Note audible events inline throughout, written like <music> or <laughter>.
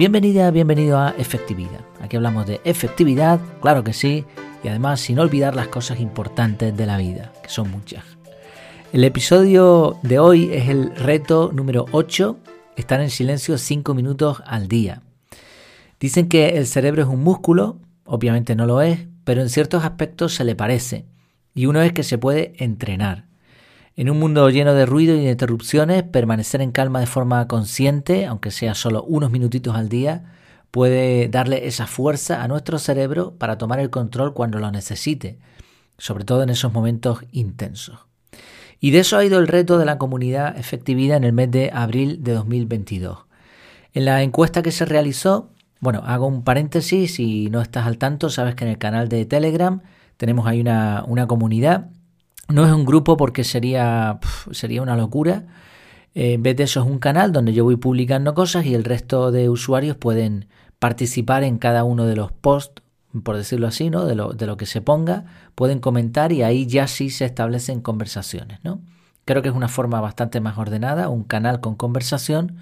Bienvenida, bienvenido a Efectividad. Aquí hablamos de efectividad, claro que sí, y además sin olvidar las cosas importantes de la vida, que son muchas. El episodio de hoy es el reto número 8, estar en silencio 5 minutos al día. Dicen que el cerebro es un músculo, obviamente no lo es, pero en ciertos aspectos se le parece, y uno es que se puede entrenar. En un mundo lleno de ruido y de interrupciones, permanecer en calma de forma consciente, aunque sea solo unos minutitos al día, puede darle esa fuerza a nuestro cerebro para tomar el control cuando lo necesite, sobre todo en esos momentos intensos. Y de eso ha ido el reto de la comunidad efectividad en el mes de abril de 2022. En la encuesta que se realizó, bueno, hago un paréntesis, si no estás al tanto, sabes que en el canal de Telegram tenemos ahí una, una comunidad no es un grupo porque sería, sería una locura. Eh, en vez de eso es un canal donde yo voy publicando cosas y el resto de usuarios pueden participar en cada uno de los posts, por decirlo así, ¿no? de, lo, de lo que se ponga, pueden comentar y ahí ya sí se establecen conversaciones. ¿no? Creo que es una forma bastante más ordenada, un canal con conversación,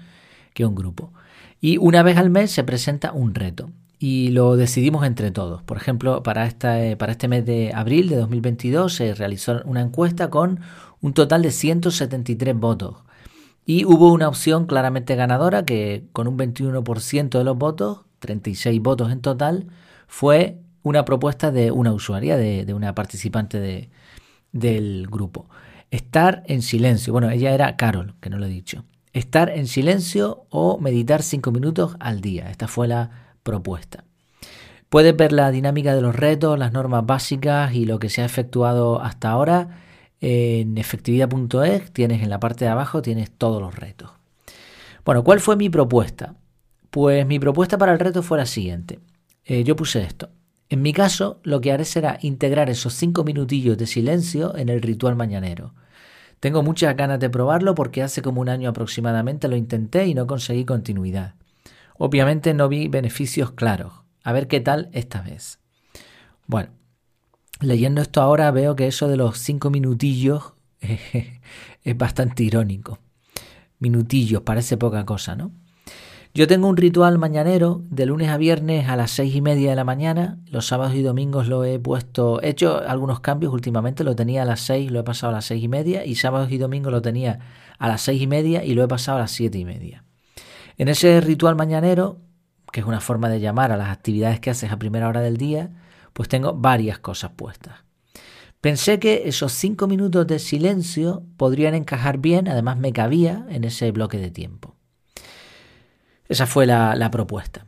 que un grupo. Y una vez al mes se presenta un reto y lo decidimos entre todos. Por ejemplo, para, esta, eh, para este mes de abril de 2022 se realizó una encuesta con un total de 173 votos. Y hubo una opción claramente ganadora que con un 21% de los votos, 36 votos en total, fue una propuesta de una usuaria, de, una participante de, del grupo. Estar en silencio. Bueno, ella era Carol, que no lo he dicho. Estar en silencio o meditar 5 minutos al día. Esta fue la propuesta. Puedes ver la dinámica de los retos, las normas básicas y lo que se ha efectuado hasta ahora en efectividad.es. Tienes en la parte de abajo tienes todos los retos. Bueno, ¿cuál fue mi propuesta? Pues mi propuesta para el reto fue la siguiente. Eh, yo puse esto. En mi caso, lo que haré será integrar esos cinco minutillos de silencio en el ritual mañanero. Tengo muchas ganas de probarlo porque hace como un año aproximadamente lo intenté y no conseguí continuidad. Obviamente no vi beneficios claros. A ver qué tal esta vez. Bueno, leyendo esto ahora veo que eso de los cinco minutillos <laughs> es bastante irónico. Minutillos, parece poca cosa, ¿no? Yo tengo un ritual mañanero de lunes a viernes a las seis y media de la mañana. Los sábados y domingos lo he puesto, he hecho algunos cambios últimamente. Lo tenía a las seis, lo he pasado a las seis y media. Y sábados y domingos lo tenía a las seis y media y lo he pasado a las siete y media. En ese ritual mañanero, que es una forma de llamar a las actividades que haces a primera hora del día, pues tengo varias cosas puestas. Pensé que esos cinco minutos de silencio podrían encajar bien, además me cabía en ese bloque de tiempo. Esa fue la, propuesta.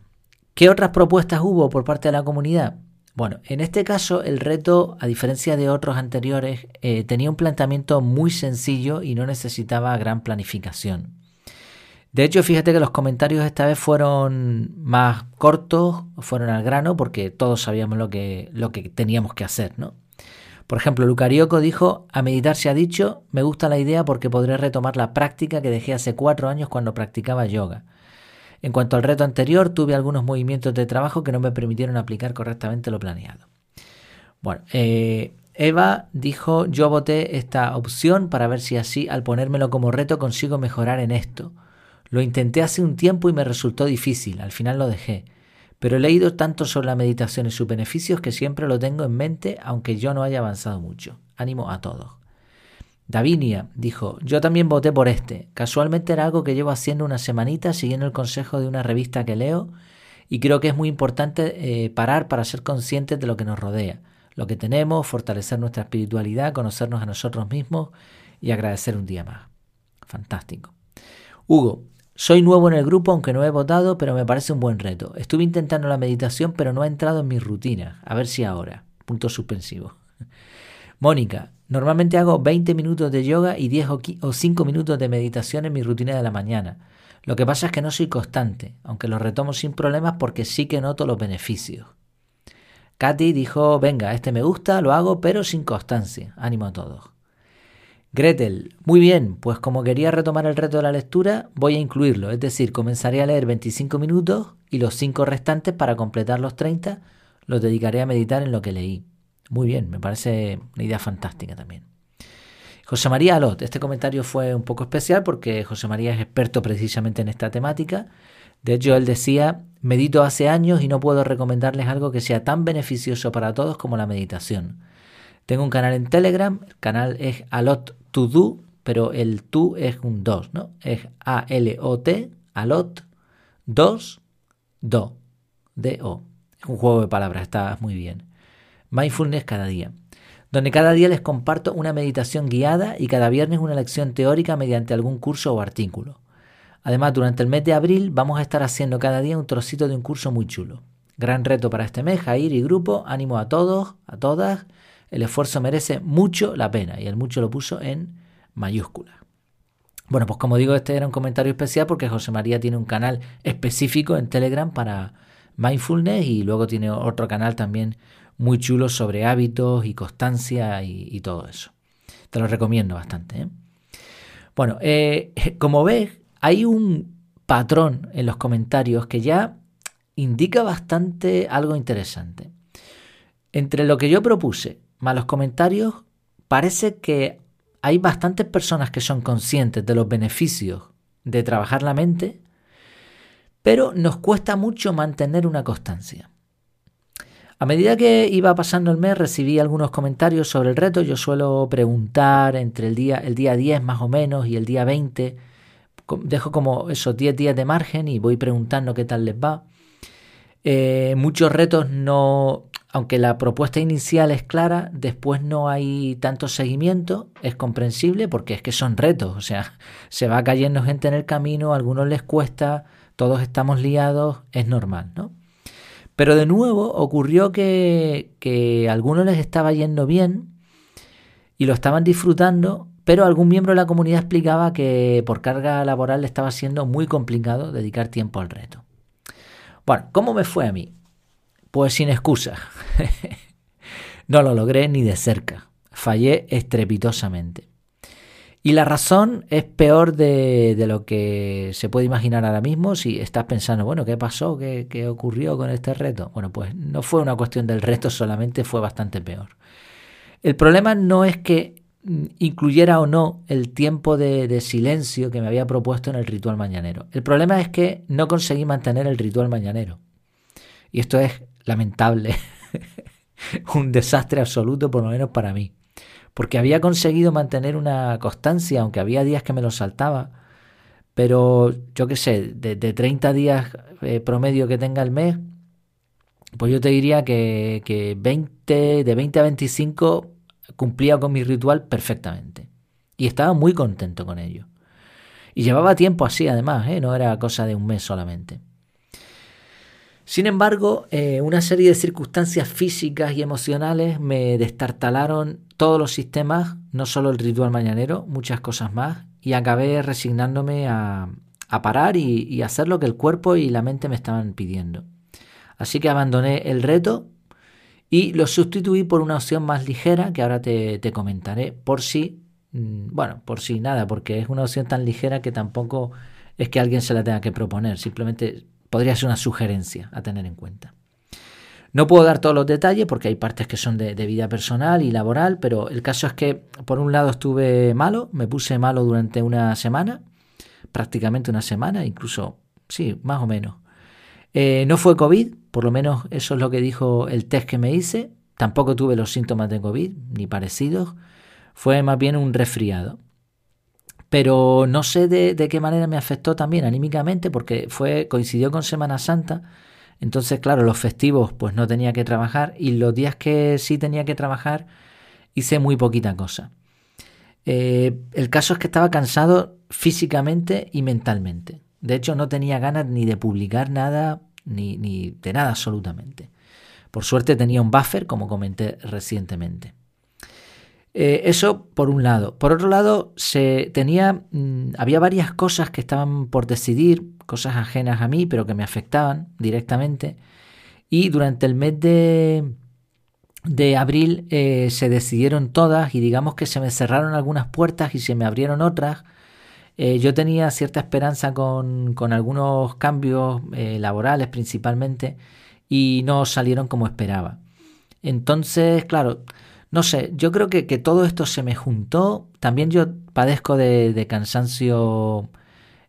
¿Qué otras propuestas hubo por parte de la comunidad? Bueno, en este caso el reto, a diferencia de otros anteriores, eh, tenía un planteamiento muy sencillo y no necesitaba gran planificación. De hecho, fíjate que los comentarios esta vez fueron más cortos, fueron al grano, porque todos sabíamos lo que, lo que teníamos que hacer, ¿no? Por ejemplo, Lucarioco dijo, a meditar se ha dicho, me gusta la idea porque podré retomar la práctica que dejé hace cuatro años cuando practicaba yoga. En cuanto al reto anterior, tuve algunos movimientos de trabajo que no me permitieron aplicar correctamente lo planeado. Bueno, eh, Eva dijo, yo voté esta opción para ver si así, al ponérmelo como reto, consigo mejorar en esto. Lo intenté hace un tiempo y me resultó difícil, al final lo dejé. Pero he leído tanto sobre la meditación y sus beneficios que siempre lo tengo en mente aunque yo no haya avanzado mucho. Ánimo a todos. Davinia dijo, yo también voté por este. Casualmente era algo que llevo haciendo una semanita siguiendo el consejo de una revista que leo y creo que es muy importante eh, parar para ser conscientes de lo que nos rodea, lo que tenemos, fortalecer nuestra espiritualidad, conocernos a nosotros mismos y agradecer un día más. Fantástico. Hugo, soy nuevo en el grupo, aunque no he votado, pero me parece un buen reto. Estuve intentando la meditación, pero no ha entrado en mi rutina. A ver si ahora. Punto suspensivo. <laughs> Mónica, normalmente hago 20 minutos de yoga y 10 o 5 minutos de meditación en mi rutina de la mañana. Lo que pasa es que no soy constante, aunque lo retomo sin problemas porque sí que noto los beneficios. Katy dijo, venga, este me gusta, lo hago, pero sin constancia. Ánimo a todos. Gretel, muy bien, pues como quería retomar el reto de la lectura, voy a incluirlo, es decir, comenzaré a leer 25 minutos y los 5 restantes para completar los 30 los dedicaré a meditar en lo que leí. Muy bien, me parece una idea fantástica también. José María Alot, este comentario fue un poco especial porque José María es experto precisamente en esta temática. De hecho, él decía, medito hace años y no puedo recomendarles algo que sea tan beneficioso para todos como la meditación. Tengo un canal en Telegram, el canal es Alot to do, pero el tú es un 2, ¿no? Es A-L-O-T, Alot, 2, do, D-O. Es un juego de palabras, está muy bien. Mindfulness cada día donde cada día les comparto una meditación guiada y cada viernes una lección teórica mediante algún curso o artículo. Además, durante el mes de abril vamos a estar haciendo cada día un trocito de un curso muy chulo. Gran reto para este mes, Jair y grupo, ánimo a todos, a todas. El esfuerzo merece mucho la pena y el mucho lo puso en mayúscula. Bueno, pues como digo, este era un comentario especial porque José María tiene un canal específico en Telegram para mindfulness y luego tiene otro canal también muy chulo sobre hábitos y constancia y, todo eso. Te lo recomiendo bastante. ¿eh? Bueno, eh, <laughs> como ves, hay un patrón en los comentarios que ya indica bastante algo interesante. Entre lo que yo propuse más los comentarios, parece que hay bastantes personas que son conscientes de los beneficios de trabajar la mente, pero nos cuesta mucho mantener una constancia. A medida que iba pasando el mes recibí algunos comentarios sobre el reto. Yo suelo preguntar entre el día, el día 10 más o menos y el día 20. Dejo como esos 10 días de margen y voy preguntando qué tal les va. Eh, muchos retos no, aunque la propuesta inicial es clara, después no hay tanto seguimiento, es comprensible porque es que son retos, o sea, <laughs> se va cayendo gente en el camino, a algunos les cuesta, todos estamos liados, es normal, ¿no? Pero de nuevo ocurrió que, a algunos les estaba yendo bien y lo estaban disfrutando, pero algún miembro de la comunidad explicaba que por carga laboral le estaba siendo muy complicado dedicar tiempo al reto. Bueno, ¿cómo me fue a mí? Pues sin excusa. <laughs> no lo logré ni de cerca. Fallé estrepitosamente. Y la razón es peor de, lo que se puede imaginar ahora mismo si estás pensando, bueno, ¿qué pasó? ¿Qué, ¿Qué, ocurrió con este reto? Bueno, pues no fue una cuestión del reto solamente, fue bastante peor. El problema no es que incluyera o no el tiempo de, de silencio que me había propuesto en el ritual mañanero. El problema es que no conseguí mantener el ritual mañanero. Y esto es lamentable, <laughs> un desastre absoluto por lo menos para mí porque había conseguido mantener una constancia, aunque había días que me lo saltaba, pero yo qué sé, de, 30 días eh, promedio que tenga el mes, pues yo te diría que, que 20, de 20 a 25 cumplía con mi ritual perfectamente. Y estaba muy contento con ello. Y llevaba tiempo así además, ¿eh? no era cosa de un mes solamente. Sin embargo, eh, una serie de circunstancias físicas y emocionales me destartalaron todos los sistemas, no solo el ritual mañanero, muchas cosas más, y acabé resignándome a, parar y, hacer lo que el cuerpo y la mente me estaban pidiendo. Así que abandoné el reto y lo sustituí por una opción más ligera que ahora te, te comentaré por si, mm, bueno, por si nada, porque es una opción tan ligera que tampoco es que alguien se la tenga que proponer, simplemente podría ser una sugerencia a tener en cuenta. No puedo dar todos los detalles porque hay partes que son de, vida personal y laboral, pero el caso es que por un lado estuve malo, me puse malo durante una semana, prácticamente una semana, incluso, sí, más o menos. Eh, no fue COVID, por lo menos eso es lo que dijo el test que me hice. Tampoco tuve los síntomas de COVID, ni parecidos. Fue más bien un resfriado pero no sé de, qué manera me afectó también anímicamente porque fue coincidió con Semana Santa. Entonces, claro, los festivos pues no tenía que trabajar y los días que sí tenía que trabajar hice muy poquita cosa. Eh, el caso es que estaba cansado físicamente y mentalmente. De hecho, no tenía ganas ni de publicar nada, ni, ni de nada absolutamente. Por suerte tenía un buffer, como comenté recientemente. Eh, eso por un lado. Por otro lado, se tenía, mm, había varias cosas que estaban por decidir, cosas ajenas a mí, pero que me afectaban directamente. Y durante el mes de, de abril eh, se decidieron todas y digamos que se me cerraron algunas puertas y se me abrieron otras. Eh, yo tenía cierta esperanza con, con algunos cambios laborales principalmente y no salieron como esperaba. Entonces, claro, no sé, yo creo que, que, todo esto se me juntó. También yo padezco de, de cansancio,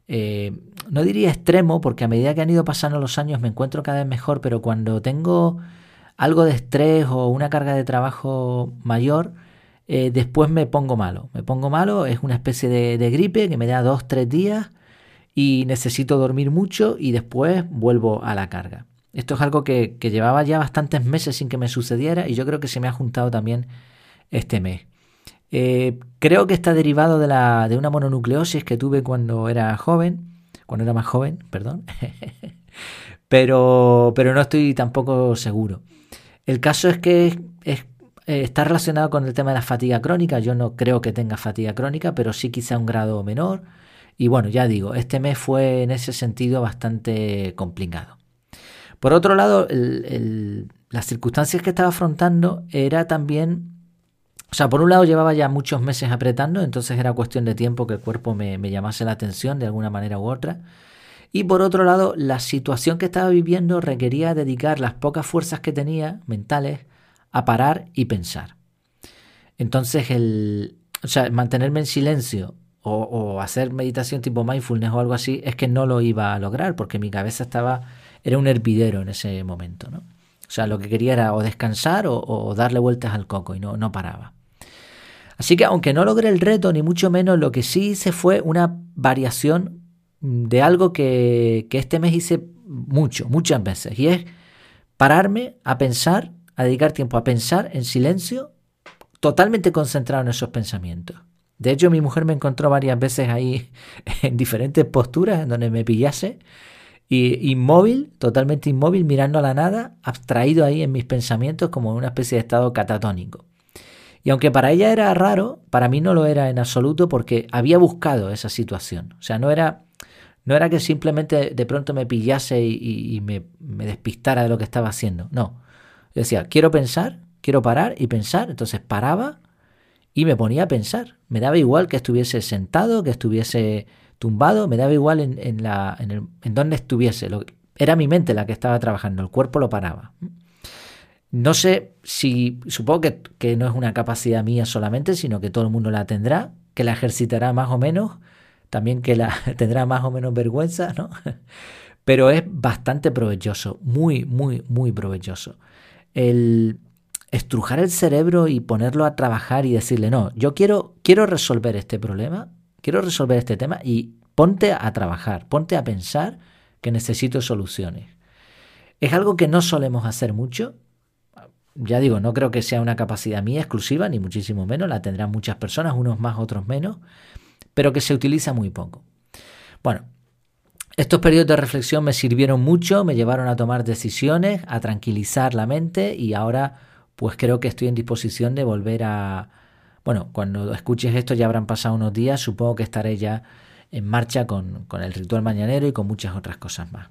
eh, no diría extremo, porque a medida que han ido pasando los años me encuentro cada vez mejor, pero cuando tengo algo de estrés o una carga de trabajo mayor, eh, después me pongo malo. Me pongo malo, es una especie de, de gripe que me da dos, tres días y necesito dormir mucho y después vuelvo a la carga. Esto es algo que, llevaba ya bastantes meses sin que me sucediera y yo creo que se me ha juntado también este mes. Eh, creo que está derivado de, la, de una mononucleosis que tuve cuando era joven, cuando era más joven, perdón, <laughs> pero, pero no estoy tampoco seguro. El caso es que eh, está relacionado con el tema de la fatiga crónica. Yo no creo que tenga fatiga crónica, pero sí quizá un grado menor. Y bueno, ya digo, este mes fue en ese sentido bastante complicado. Por otro lado, las circunstancias que estaba afrontando era también, o sea, por un lado llevaba ya muchos meses apretando, entonces era cuestión de tiempo que el cuerpo me, llamase la atención de alguna manera u otra. Y por otro lado, la situación que estaba viviendo requería dedicar las pocas fuerzas que tenía mentales a parar y pensar. Entonces, el, o sea, mantenerme en silencio o, hacer meditación tipo mindfulness o algo así, es que no lo iba a lograr porque mi cabeza estaba era un hervidero en ese momento, ¿no? O sea, lo que quería era o descansar o, darle vueltas al coco y no, no paraba. Así que aunque no logré el reto, ni mucho menos, lo que sí hice fue una variación de algo que, que este mes hice mucho, muchas veces, y es pararme a pensar, a dedicar tiempo a pensar en silencio, totalmente concentrado en esos pensamientos. De hecho, mi mujer me encontró varias veces ahí <laughs> en diferentes posturas en donde me pillase y inmóvil, totalmente inmóvil, mirando a la nada, abstraído ahí en mis pensamientos como una especie de estado catatónico. Y aunque para ella era raro, para mí no lo era en absoluto porque había buscado esa situación. O sea, no era, no era que simplemente de pronto me pillase y, me, me, despistara de lo que estaba haciendo. No. Decía, quiero pensar, quiero parar y pensar. Entonces paraba y me ponía a pensar. Me daba igual que estuviese sentado, que estuviese tumbado, me daba igual en, la, en, el, en donde estuviese. Lo, era mi mente la que estaba trabajando, el cuerpo lo paraba. No sé si, supongo que, que, no es una capacidad mía solamente, sino que todo el mundo la tendrá, que la ejercitará más o menos, también que la <laughs> tendrá más o menos vergüenza, ¿no? <laughs> Pero es bastante provechoso, muy, muy, muy provechoso. El estrujar el cerebro y ponerlo a trabajar y decirle, no, yo quiero, quiero resolver este problema, quiero resolver este tema y ponte a trabajar, ponte a pensar que necesito soluciones. Es algo que no solemos hacer mucho. Ya digo, no creo que sea una capacidad mía exclusiva, ni muchísimo menos, la tendrán muchas personas, unos más, otros menos, pero que se utiliza muy poco. Bueno, estos periodos de reflexión me sirvieron mucho, me llevaron a tomar decisiones, a tranquilizar la mente y ahora pues creo que estoy en disposición de volver a, bueno, cuando escuches esto ya habrán pasado unos días, supongo que estaré ya en marcha con, el ritual mañanero y con muchas otras cosas más.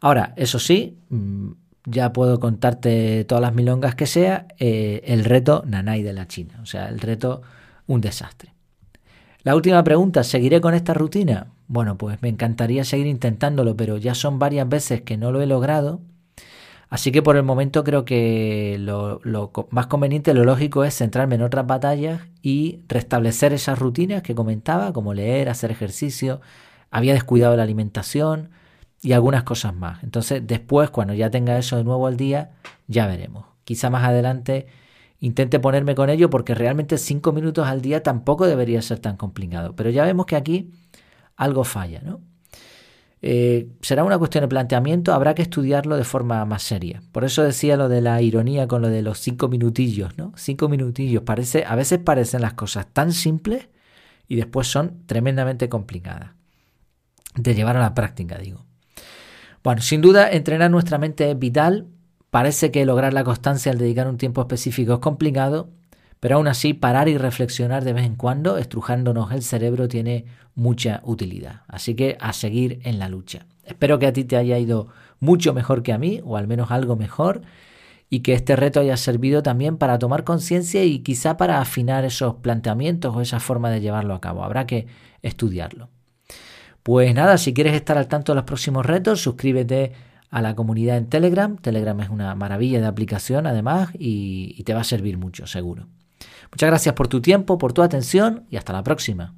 Ahora, eso sí, mm, ya puedo contarte todas las milongas que sea, eh, el reto Nanay de la China, o sea, el reto un desastre. La última pregunta, ¿seguiré con esta rutina? Bueno, pues me encantaría seguir intentándolo, pero ya son varias veces que no lo he logrado Así que por el momento creo que lo, más conveniente, lo lógico es centrarme en otras batallas y restablecer esas rutinas que comentaba, como leer, hacer ejercicio, había descuidado la alimentación y algunas cosas más. Entonces después, cuando ya tenga eso de nuevo al día, ya veremos. Quizá más adelante intente ponerme con ello porque realmente cinco minutos al día tampoco debería ser tan complicado. Pero ya vemos que aquí algo falla, ¿no? Eh, será una cuestión de planteamiento, habrá que estudiarlo de forma más seria. Por eso decía lo de la ironía con lo de los cinco minutillos, ¿no? Cinco minutillos. Parece, a veces parecen las cosas tan simples y después son tremendamente complicadas. De llevar a la práctica, digo. Bueno, sin duda, entrenar nuestra mente es vital. Parece que lograr la constancia al dedicar un tiempo específico es complicado, pero aún así, parar y reflexionar de vez en cuando, estrujándonos el cerebro, tiene mucha utilidad. Así que a seguir en la lucha. Espero que a ti te haya ido mucho mejor que a mí, o al menos algo mejor, y que este reto haya servido también para tomar conciencia y quizá para afinar esos planteamientos o esa forma de llevarlo a cabo. Habrá que estudiarlo. Pues nada, si quieres estar al tanto de los próximos retos, suscríbete a la comunidad en Telegram. Telegram es una maravilla de aplicación además y, y te va a servir mucho, seguro. Muchas gracias por tu tiempo, por tu atención y hasta la próxima.